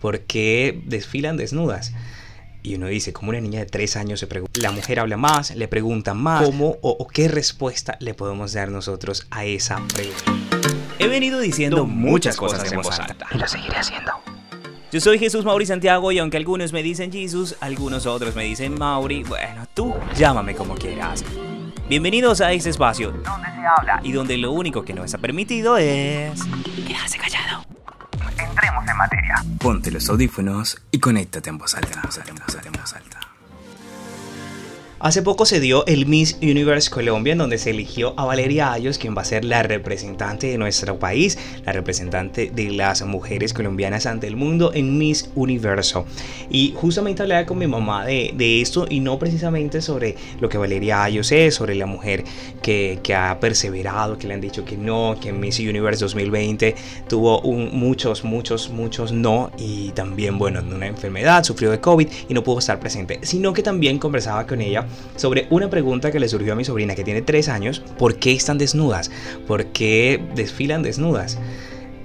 ¿Por qué desfilan desnudas? Y uno dice, como una niña de tres años se pregunta, la mujer habla más, le pregunta más, ¿cómo o, qué respuesta le podemos dar nosotros a esa pregunta? He venido diciendo muchas cosas en voz alta. Y lo seguiré haciendo. Yo soy Jesús Mauri Santiago y aunque algunos me dicen Jesús, algunos otros me dicen Mauri, bueno, tú llámame como quieras. Bienvenidos a este espacio donde se habla y donde lo único que no está permitido es quedarse callado. En materia. Ponte los audífonos y conéctate en voz alta. En voz alta. Hace poco se dio el Miss Universe Colombia, en donde se eligió a Valeria Ayos, quien va a ser la representante de nuestro país, la representante de las mujeres colombianas ante el mundo en Miss Universo. Y justamente hablaba con mi mamá de, esto y no precisamente sobre lo que Valeria Ayos es, sobre la mujer que, ha perseverado, que le han dicho que no, que en Miss Universe 2020 tuvo muchos, muchos, muchos no y también, bueno, una enfermedad, sufrió de COVID y no pudo estar presente, sino que también conversaba con ella sobre una pregunta que le surgió a mi sobrina que tiene tres años, ¿por qué están desnudas? ¿Por qué desfilan desnudas?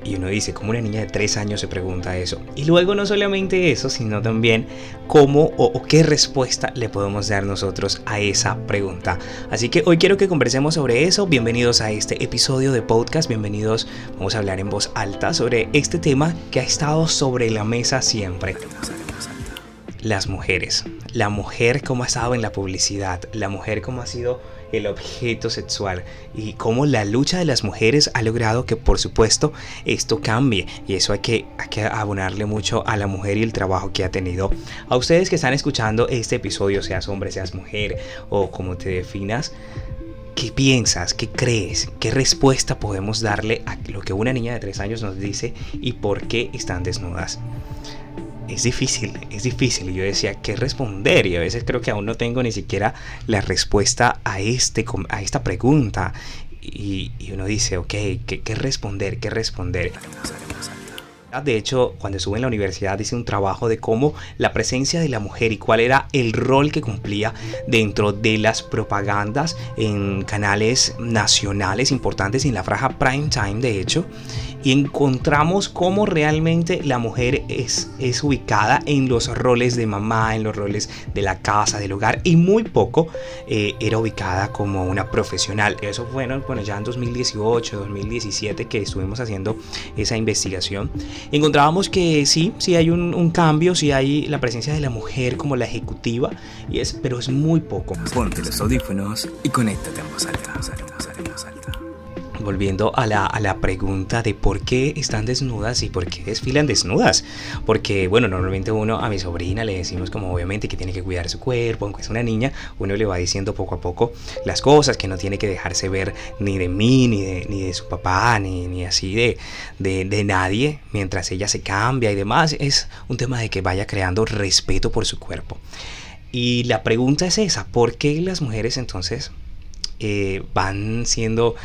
Y uno dice, ¿cómo una niña de tres años se pregunta eso? Y luego no solamente eso, sino también cómo o, qué respuesta le podemos dar nosotros a esa pregunta. Así que hoy quiero que conversemos sobre eso. Bienvenidos a este episodio de podcast. Bienvenidos, vamos a hablar en voz alta sobre este tema que ha estado sobre la mesa siempre las mujeres. La mujer como ha estado en la publicidad, la mujer como ha sido el objeto sexual y cómo la lucha de las mujeres ha logrado que por supuesto esto cambie y eso hay que, hay que abonarle mucho a la mujer y el trabajo que ha tenido. A ustedes que están escuchando este episodio, seas hombre, seas mujer o como te definas, ¿Qué piensas? ¿Qué crees? ¿Qué respuesta podemos darle a lo que una niña de tres años nos dice y por qué están desnudas? Es difícil, es difícil. Y yo decía, ¿qué responder? Y a veces creo que aún no tengo ni siquiera la respuesta a, este, a esta pregunta. Y, uno dice, ok, ¿qué, ¿qué, responder? ¿Qué responder? De hecho, cuando estuve en la universidad hice un trabajo de cómo la presencia de la mujer y cuál era el rol que cumplía dentro de las propagandas en canales nacionales importantes en la franja prime time, de hecho, y encontramos cómo realmente la mujer es, es ubicada en los roles de mamá, en los roles de la casa, del hogar y muy poco eh, era ubicada como una profesional. Eso fue bueno, ya en 2018, 2017 que estuvimos haciendo esa investigación. Encontrábamos que sí, sí hay un, cambio, sí hay la presencia de la mujer como la ejecutiva, y es, pero es muy poco. Ponte los audífonos y conéctate en voz alta volviendo a la, a la, pregunta de por qué están desnudas y por qué desfilan desnudas. Porque, bueno, normalmente uno a mi sobrina le decimos como obviamente que tiene que cuidar su cuerpo, aunque es una niña, uno le va diciendo poco a poco las cosas, que no tiene que dejarse ver ni de mí, ni de, ni de su papá, ni, ni así de, de, de nadie, mientras ella se cambia y demás. Es un tema de que vaya creando respeto por su cuerpo. Y la pregunta es esa, ¿por qué las mujeres entonces eh, van siendo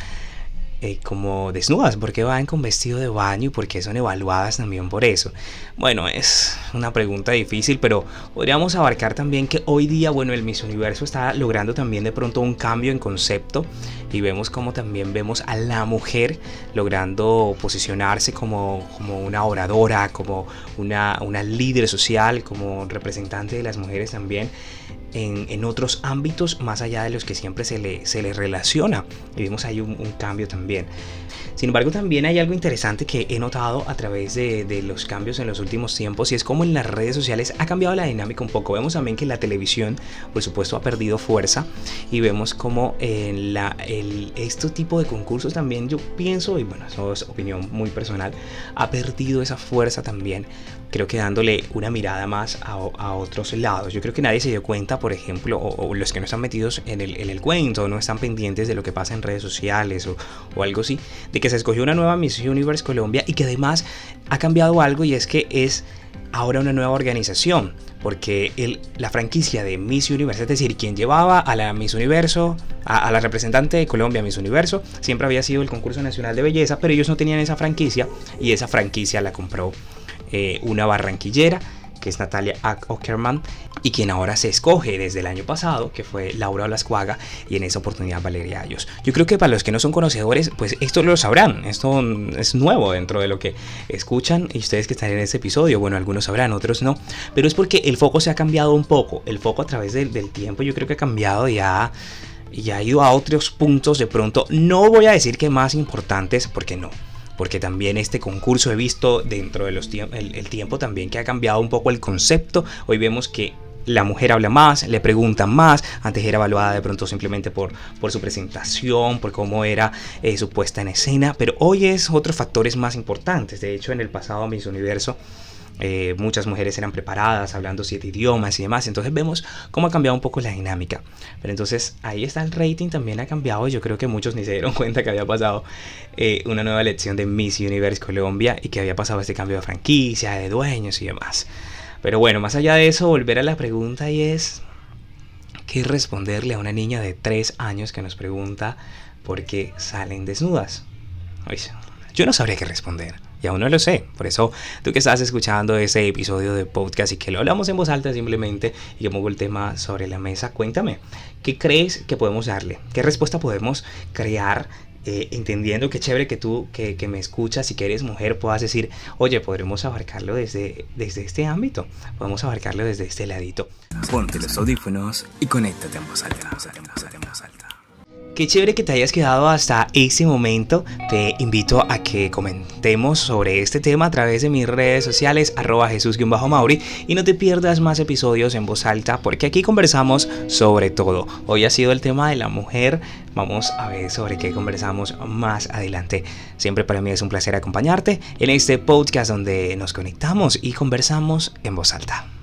eh, como desnudas, porque van con vestido de baño y porque son evaluadas también por eso. Bueno, es una pregunta difícil, pero podríamos abarcar también que hoy día, bueno, el Miss Universo está logrando también de pronto un cambio en concepto y vemos como también vemos a la mujer logrando posicionarse como, como una oradora, como una, una líder social, como representante de las mujeres también en, otros ámbitos más allá de los que siempre se le, se le relaciona. Y vemos ahí un, cambio también. Sin embargo, también hay algo interesante que he notado a través de, de, los cambios en los últimos tiempos y es como en las redes sociales ha cambiado la dinámica un poco. Vemos también que la televisión, por supuesto, ha perdido fuerza y vemos como en la, el, este tipo de concursos también yo pienso, y bueno, eso es opinión muy personal, ha perdido esa fuerza también creo que dándole una mirada más a, otros lados. Yo creo que nadie se dio cuenta, por ejemplo, o, los que no están metidos en el, en el, cuento, no están pendientes de lo que pasa en redes sociales o, algo así, de que se escogió una nueva Miss Universe Colombia y que además ha cambiado algo y es que es ahora una nueva organización. Porque la franquicia de Miss Universe, es decir, quien llevaba a la Miss Universo, a, a la representante de Colombia Miss Universo, siempre había sido el concurso nacional de belleza, pero ellos no tenían esa franquicia y esa franquicia la compró eh, una barranquillera que es Natalia Ockerman, y quien ahora se escoge desde el año pasado, que fue Laura Olascuaga, y en esa oportunidad Valeria Ayos. Yo creo que para los que no son conocedores, pues esto lo sabrán, esto es nuevo dentro de lo que escuchan, y ustedes que están en este episodio, bueno, algunos sabrán, otros no, pero es porque el foco se ha cambiado un poco, el foco a través del, del tiempo yo creo que ha cambiado ya y ha ido a otros puntos de pronto, no voy a decir que más importantes, porque no, porque también este concurso he visto dentro de los el, el tiempo también que ha cambiado un poco el concepto, hoy vemos que la mujer habla más, le preguntan más, antes era evaluada de pronto simplemente por, por su presentación, por cómo era eh, su puesta en escena, pero hoy es otros factores más importantes, de hecho en el pasado Miss Universo eh, muchas mujeres eran preparadas, hablando siete idiomas y demás. Entonces vemos cómo ha cambiado un poco la dinámica. Pero entonces ahí está el rating, también ha cambiado. Yo creo que muchos ni se dieron cuenta que había pasado eh, una nueva elección de Miss Universe Colombia y que había pasado este cambio de franquicia, de dueños y demás. Pero bueno, más allá de eso, volver a la pregunta y es, ¿qué responderle a una niña de 3 años que nos pregunta por qué salen desnudas? Yo no sabría qué responder. Y aún no lo sé. Por eso, tú que estás escuchando ese episodio de podcast y que lo hablamos en voz alta simplemente y que pongo el tema sobre la mesa, cuéntame, ¿qué crees que podemos darle? ¿Qué respuesta podemos crear eh, entendiendo que chévere que tú que, que, me escuchas y que eres mujer puedas decir, oye, podremos abarcarlo desde, desde este ámbito, podemos abarcarlo desde este ladito. Ponte los audífonos y conéctate en voz alta. Qué chévere que te hayas quedado hasta ese momento. Te invito a que comentemos sobre este tema a través de mis redes sociales, arroba jesús-mauri, y no te pierdas más episodios en voz alta, porque aquí conversamos sobre todo. Hoy ha sido el tema de la mujer. Vamos a ver sobre qué conversamos más adelante. Siempre para mí es un placer acompañarte en este podcast donde nos conectamos y conversamos en voz alta.